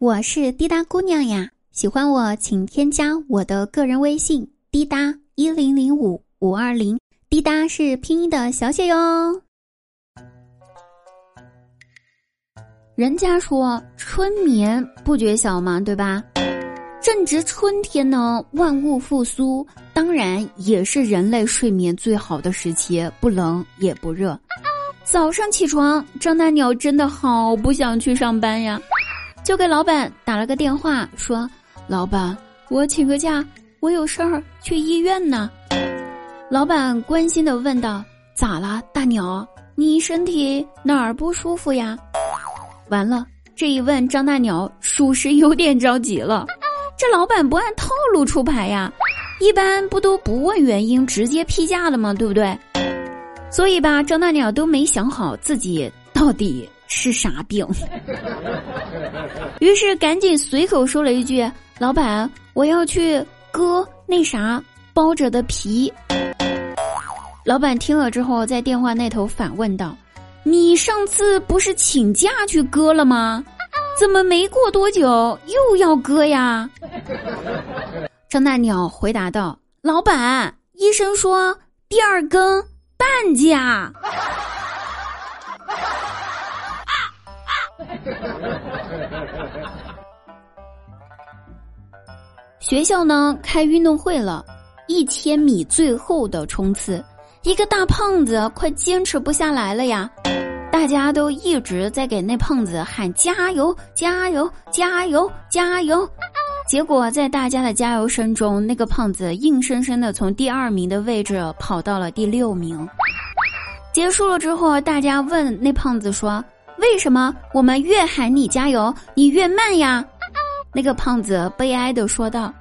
我是滴答姑娘呀，喜欢我请添加我的个人微信滴答一零零五五二零，滴答是拼音的小写哟。人家说春眠不觉晓嘛，对吧？正值春天呢，万物复苏，当然也是人类睡眠最好的时期，不冷也不热。早上起床，张大鸟真的好不想去上班呀，就给老板打了个电话，说：“老板，我请个假，我有事儿去医院呢。”老板关心的问道：“咋了，大鸟？你身体哪儿不舒服呀？”完了，这一问，张大鸟属实有点着急了。这老板不按套路出牌呀，一般不都不问原因直接批假的吗？对不对？所以吧，张大鸟都没想好自己到底是啥病，于是赶紧随口说了一句：“老板，我要去割那啥包着的皮。”老板听了之后，在电话那头反问道：“你上次不是请假去割了吗？怎么没过多久又要割呀？”张大鸟回答道：“老板，医生说第二根。”半价。学校呢开运动会了，一千米最后的冲刺，一个大胖子快坚持不下来了呀！大家都一直在给那胖子喊加油、加油、加油、加油。结果在大家的加油声中，那个胖子硬生生的从第二名的位置跑到了第六名。结束了之后，大家问那胖子说：“为什么我们越喊你加油，你越慢呀？”那个胖子悲哀的说道：“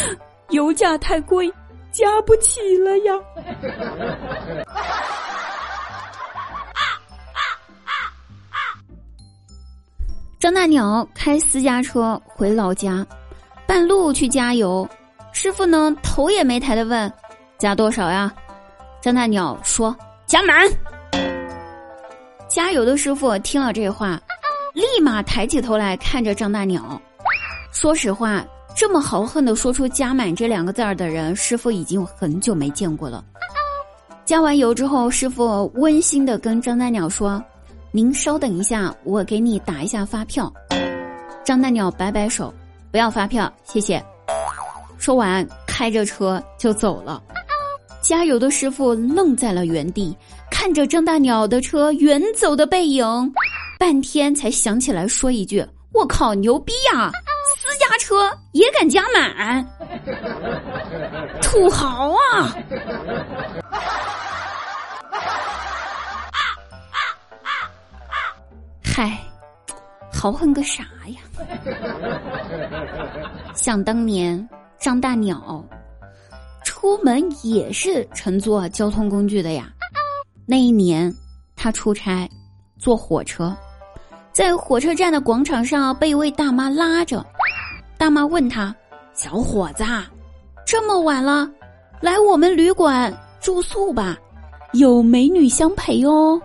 油价太贵，加不起了呀。”张大鸟开私家车回老家。半路去加油，师傅呢头也没抬的问：“加多少呀？”张大鸟说：“加满。”加油的师傅听了这话，立马抬起头来看着张大鸟。说实话，这么豪横的说出“加满”这两个字儿的人，师傅已经很久没见过了。加完油之后，师傅温馨的跟张大鸟说：“您稍等一下，我给你打一下发票。”张大鸟摆摆手。不要发票，谢谢。说完，开着车就走了。加油的师傅愣在了原地，看着张大鸟的车远走的背影，半天才想起来说一句：“我靠，牛逼呀！私家车也敢加满，土豪啊！” 嗨。豪横个啥呀！想当年，张大鸟出门也是乘坐交通工具的呀。那一年，他出差坐火车，在火车站的广场上被一位大妈拉着。大妈问他：“小伙子，这么晚了，来我们旅馆住宿吧，有美女相陪哦。”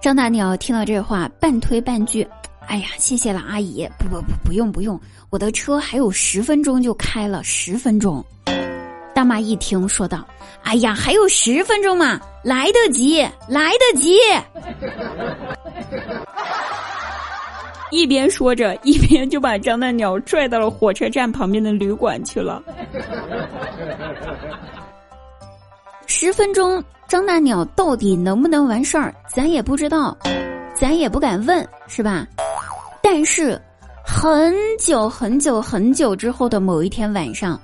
张大鸟听到这话，半推半拒：“哎呀，谢谢了，阿姨，不不不，不用不用，我的车还有十分钟就开了，十分钟。”大妈一听，说道：“哎呀，还有十分钟嘛，来得及，来得及。”一边说着，一边就把张大鸟拽到了火车站旁边的旅馆去了。十分钟。张大鸟到底能不能完事儿，咱也不知道，咱也不敢问，是吧？但是，很久很久很久之后的某一天晚上，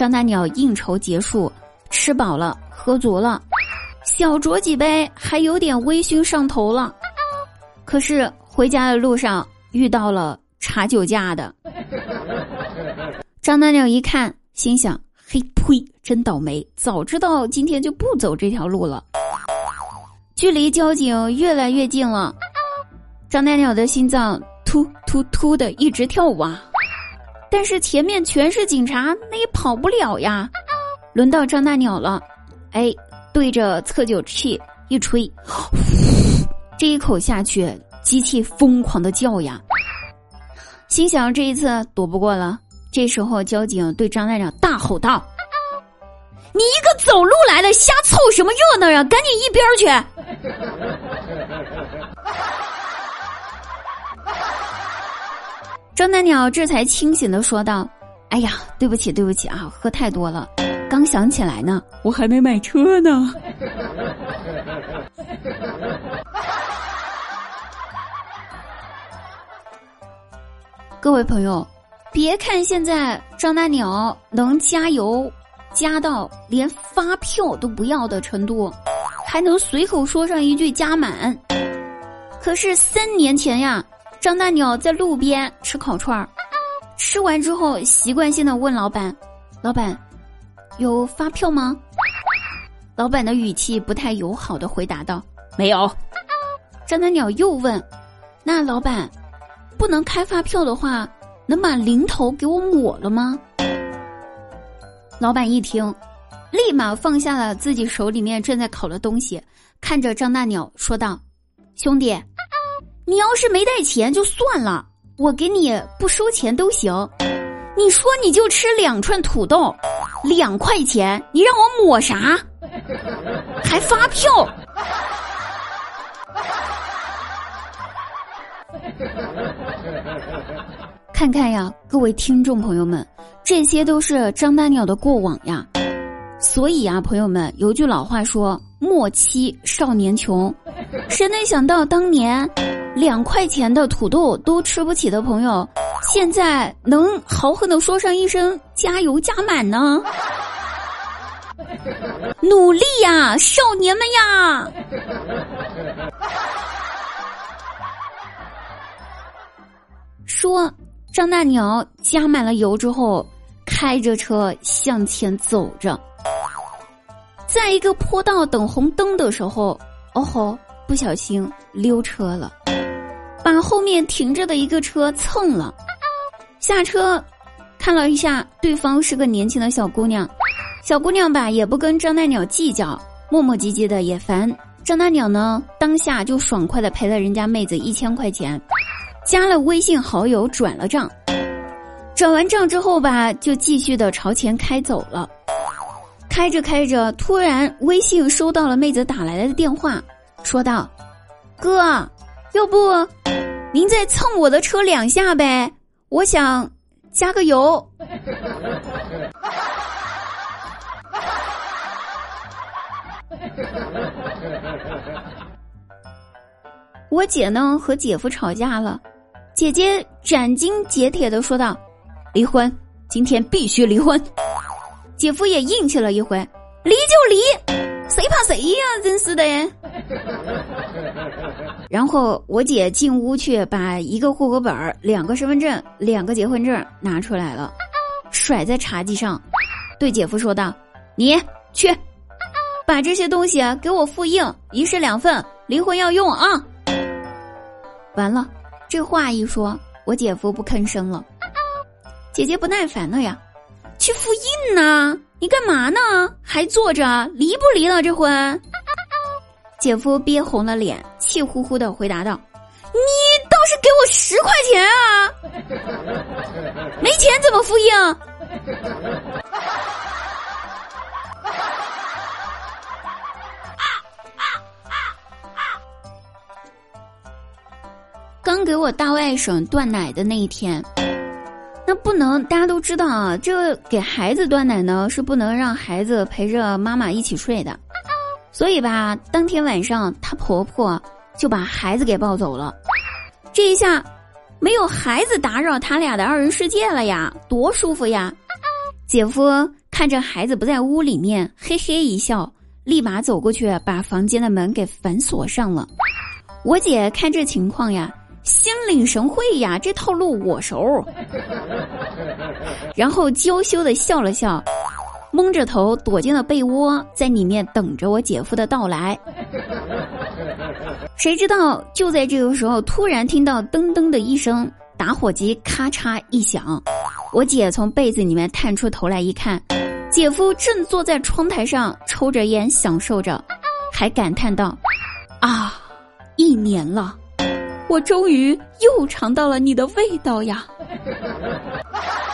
张大鸟应酬结束，吃饱了，喝足了，小酌几杯，还有点微醺上头了。可是回家的路上遇到了查酒驾的，张大鸟一看，心想。嘿呸！真倒霉，早知道今天就不走这条路了。距离交警越来越近了，张大鸟的心脏突突突的一直跳啊！但是前面全是警察，那也跑不了呀。轮到张大鸟了，哎，对着测酒器一吹，这一口下去，机器疯狂的叫呀，心想这一次躲不过了。这时候交警对张大鸟大吼道：“你一个走路来的，瞎凑什么热闹呀？赶紧一边去！”张大鸟这才清醒的说道：“哎呀，对不起，对不起啊，喝太多了，刚想起来呢，我还没买车呢。”各位朋友，别看现在张大鸟能加油加到连发票都不要的程度，还能随口说上一句加满，可是三年前呀，张大鸟在路边吃烤串儿，吃完之后习惯性的问老板：“老板，有发票吗？”老板的语气不太友好的回答道：“没有。”张大鸟又问：“那老板？”不能开发票的话，能把零头给我抹了吗？老板一听，立马放下了自己手里面正在烤的东西，看着张大鸟说道：“兄弟，你要是没带钱就算了，我给你不收钱都行。你说你就吃两串土豆，两块钱，你让我抹啥？还发票？” 看看呀，各位听众朋友们，这些都是张大鸟的过往呀。所以啊，朋友们，有句老话说：“莫欺少年穷。”谁能想到当年两块钱的土豆都吃不起的朋友，现在能豪横的说上一声“加油加满”呢？努力呀，少年们呀！说张大鸟加满了油之后，开着车向前走着，在一个坡道等红灯的时候，哦吼，不小心溜车了，把后面停着的一个车蹭了。下车看了一下，对方是个年轻的小姑娘，小姑娘吧也不跟张大鸟计较，磨磨唧唧的也烦。张大鸟呢，当下就爽快的赔了人家妹子一千块钱。加了微信好友，转了账，转完账之后吧，就继续的朝前开走了。开着开着，突然微信收到了妹子打来的电话，说道：“哥，要不您再蹭我的车两下呗？我想加个油。”我姐呢和姐夫吵架了，姐姐斩钉截铁的说道：“离婚，今天必须离婚。”姐夫也硬气了一回：“离就离，谁怕谁呀？真是的！” 然后我姐进屋去，把一个户口本、两个身份证、两个结婚证拿出来了，甩在茶几上，对姐夫说道：“你去，把这些东西给我复印，一式两份，离婚要用啊！”完了，这话一说，我姐夫不吭声了。姐姐不耐烦了呀，去复印呢？你干嘛呢？还坐着？离不离了这婚？姐夫憋红了脸，气呼呼的回答道：“你倒是给我十块钱啊！没钱怎么复印？”刚给我大外甥断奶的那一天，那不能，大家都知道啊，这给孩子断奶呢是不能让孩子陪着妈妈一起睡的，所以吧，当天晚上她婆婆就把孩子给抱走了，这一下没有孩子打扰他俩的二人世界了呀，多舒服呀！姐夫看着孩子不在屋里面，嘿嘿一笑，立马走过去把房间的门给反锁上了。我姐看这情况呀。心领神会呀，这套路我熟。然后娇羞的笑了笑，蒙着头躲进了被窝，在里面等着我姐夫的到来。谁知道就在这个时候，突然听到噔噔的一声，打火机咔嚓一响，我姐从被子里面探出头来一看，姐夫正坐在窗台上抽着烟享受着，还感叹道：“啊，一年了。”我终于又尝到了你的味道呀！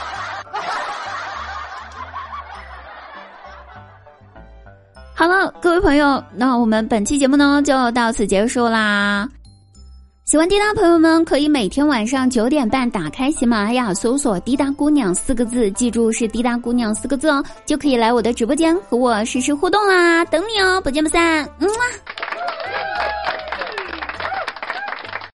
好了，各位朋友，那我们本期节目呢就到此结束啦。喜欢滴答朋友们，可以每天晚上九点半打开喜马拉雅，搜索“滴答姑娘”四个字，记住是“滴答姑娘”四个字哦，就可以来我的直播间和我实时互动啦！等你哦，不见不散，嗯啊。